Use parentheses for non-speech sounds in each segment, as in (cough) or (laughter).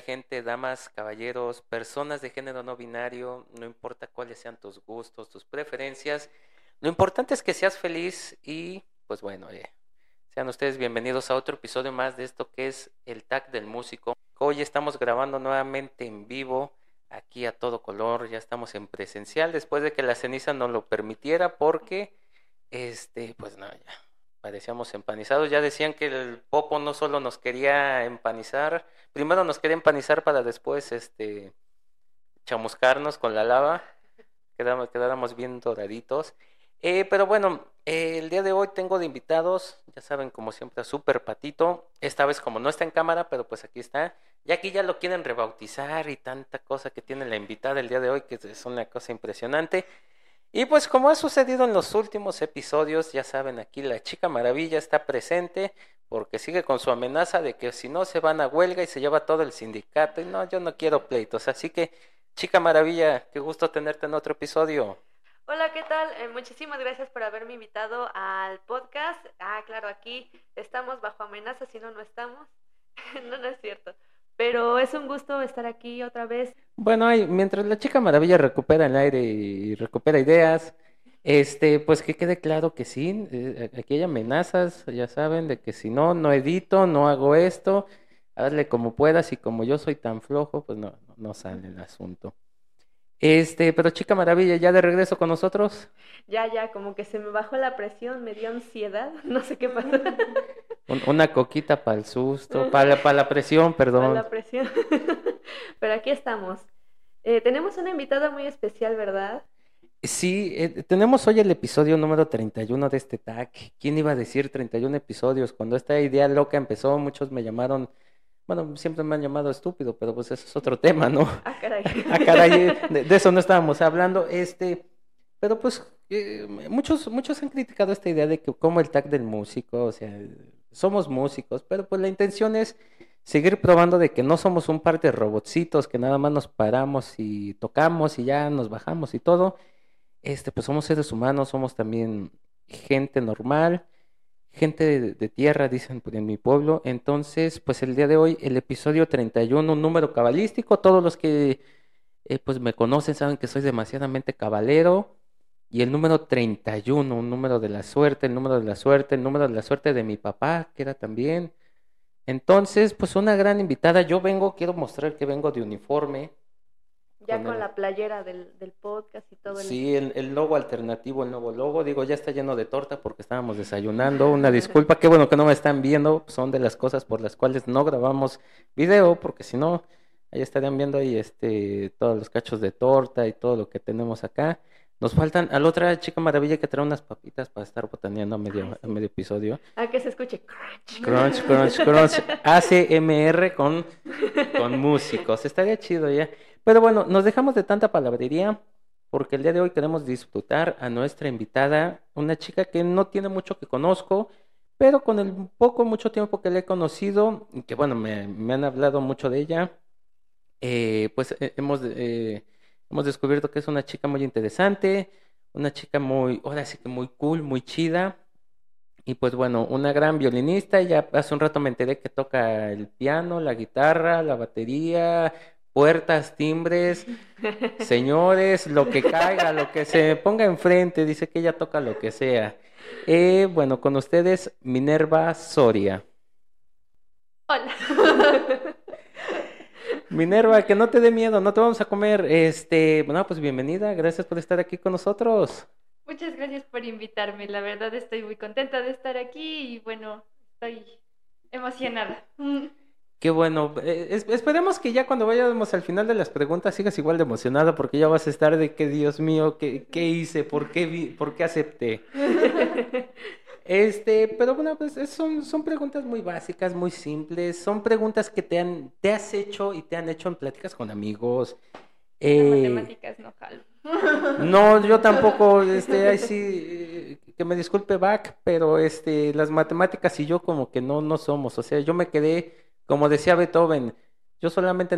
gente, damas, caballeros, personas de género no binario? No importa cuáles sean tus gustos, tus preferencias. Lo importante es que seas feliz y pues bueno, eh, sean ustedes bienvenidos a otro episodio más de esto que es el tag del músico. Hoy estamos grabando nuevamente en vivo, aquí a todo color, ya estamos en presencial después de que la ceniza nos lo permitiera porque, este, pues no, ya parecíamos empanizados. Ya decían que el popo no solo nos quería empanizar, primero nos quería empanizar para después, este, chamuscarnos con la lava, quedamos, quedáramos bien doraditos. Eh, pero bueno, eh, el día de hoy tengo de invitados, ya saben, como siempre, a Super Patito. Esta vez como no está en cámara, pero pues aquí está. Ya aquí ya lo quieren rebautizar y tanta cosa que tiene la invitada el día de hoy, que es una cosa impresionante. Y pues como ha sucedido en los últimos episodios, ya saben, aquí la chica maravilla está presente porque sigue con su amenaza de que si no se van a huelga y se lleva todo el sindicato. Y no, yo no quiero pleitos. Así que, chica maravilla, qué gusto tenerte en otro episodio. Hola, ¿qué tal? Eh, muchísimas gracias por haberme invitado al podcast. Ah, claro, aquí estamos bajo amenaza, si no, no estamos. (laughs) no, no es cierto. Pero es un gusto estar aquí otra vez. Bueno, mientras la chica maravilla recupera el aire y recupera ideas, este, pues que quede claro que sí, eh, aquí hay amenazas, ya saben, de que si no, no edito, no hago esto, hazle como puedas y como yo soy tan flojo, pues no, no sale el asunto. Este, pero chica maravilla, ¿ya de regreso con nosotros? Ya, ya, como que se me bajó la presión, me dio ansiedad, (laughs) no sé qué pasó. (laughs) una coquita para el susto, para, para la presión, perdón. Para la presión. (laughs) pero aquí estamos. Eh, tenemos una invitada muy especial, ¿verdad? Sí, eh, tenemos hoy el episodio número 31 de este tag. ¿Quién iba a decir 31 episodios? Cuando esta idea loca empezó, muchos me llamaron bueno, siempre me han llamado estúpido, pero pues eso es otro tema, ¿no? (laughs) Ah, caray. (laughs) ah, caray, de, eso no estábamos hablando. Este, pero pues eh, muchos, muchos han criticado esta idea de que como el tag del músico, o sea, somos músicos, pero pues la intención es seguir probando de que no somos un par de robotcitos que nada más nos paramos y tocamos y ya nos bajamos y todo. Este, pues somos seres humanos, somos también gente normal gente de, tierra, dicen pues, en mi pueblo. Entonces, pues el día de hoy, el episodio 31, un número cabalístico. Todos los que eh, pues me conocen saben que soy demasiadamente cabalero. Y el número 31, un número de la suerte, el número de la suerte, el número de la suerte de mi papá, que era también. Entonces, pues una gran invitada. Yo vengo, quiero mostrar que vengo de uniforme. Ya con, la playera del, del, podcast y todo. Sí, el, el, logo alternativo, el nuevo logo. Digo, ya está lleno de torta porque estábamos desayunando. Una disculpa, qué bueno que no me están viendo. Son de las cosas por las cuales no grabamos video, porque si no, ahí estarían viendo ahí este, todos los cachos de torta y todo lo que tenemos acá. Nos faltan a la otra chica maravilla que trae unas papitas para estar botaneando a medio, a medio episodio. A que se escuche crunch. Crunch, crunch, crunch. ACMR con, con músicos. Estaría chido ya. Pero bueno, nos dejamos de tanta palabrería porque el día de hoy queremos disfrutar a nuestra invitada, una chica que no tiene mucho que conozco, pero con el poco, mucho tiempo que le he conocido, y que bueno, me, han hablado mucho de ella, eh, pues eh, hemos, eh, hemos descubierto que es una chica muy interesante, una chica muy, ahora sí que muy cool, muy chida, y pues bueno, una gran violinista, ya hace un rato me enteré que toca el piano, la guitarra, la batería, puertas, timbres, (laughs) señores, lo que caiga, lo que se ponga enfrente, dice que ella toca lo que sea. Eh, bueno, con ustedes, Minerva Soria. Hola. (laughs) Minerva, que no te dé miedo, no te vamos a comer. Este, bueno, pues bienvenida, gracias por estar aquí con nosotros. Muchas gracias por invitarme, la verdad estoy muy contenta de estar aquí y bueno, estoy emocionada. Qué bueno. Eh, esperemos que ya cuando vayamos al final de las preguntas sigas igual de emocionada porque ya vas a estar de que, Dios mío, ¿qué, qué hice? ¿Por qué, vi, ¿Por qué acepté? (laughs) este, pero bueno, pues son, son preguntas muy básicas, muy simples. Son preguntas que te, han, te has hecho y te han hecho en pláticas con amigos. Eh, matemáticas no jalo. (laughs) No, yo tampoco, este, ahí sí, eh, que me disculpe Back, pero este, las matemáticas y yo como que no, no somos. O sea, yo me quedé como decía Beethoven, yo solamente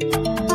Thank you.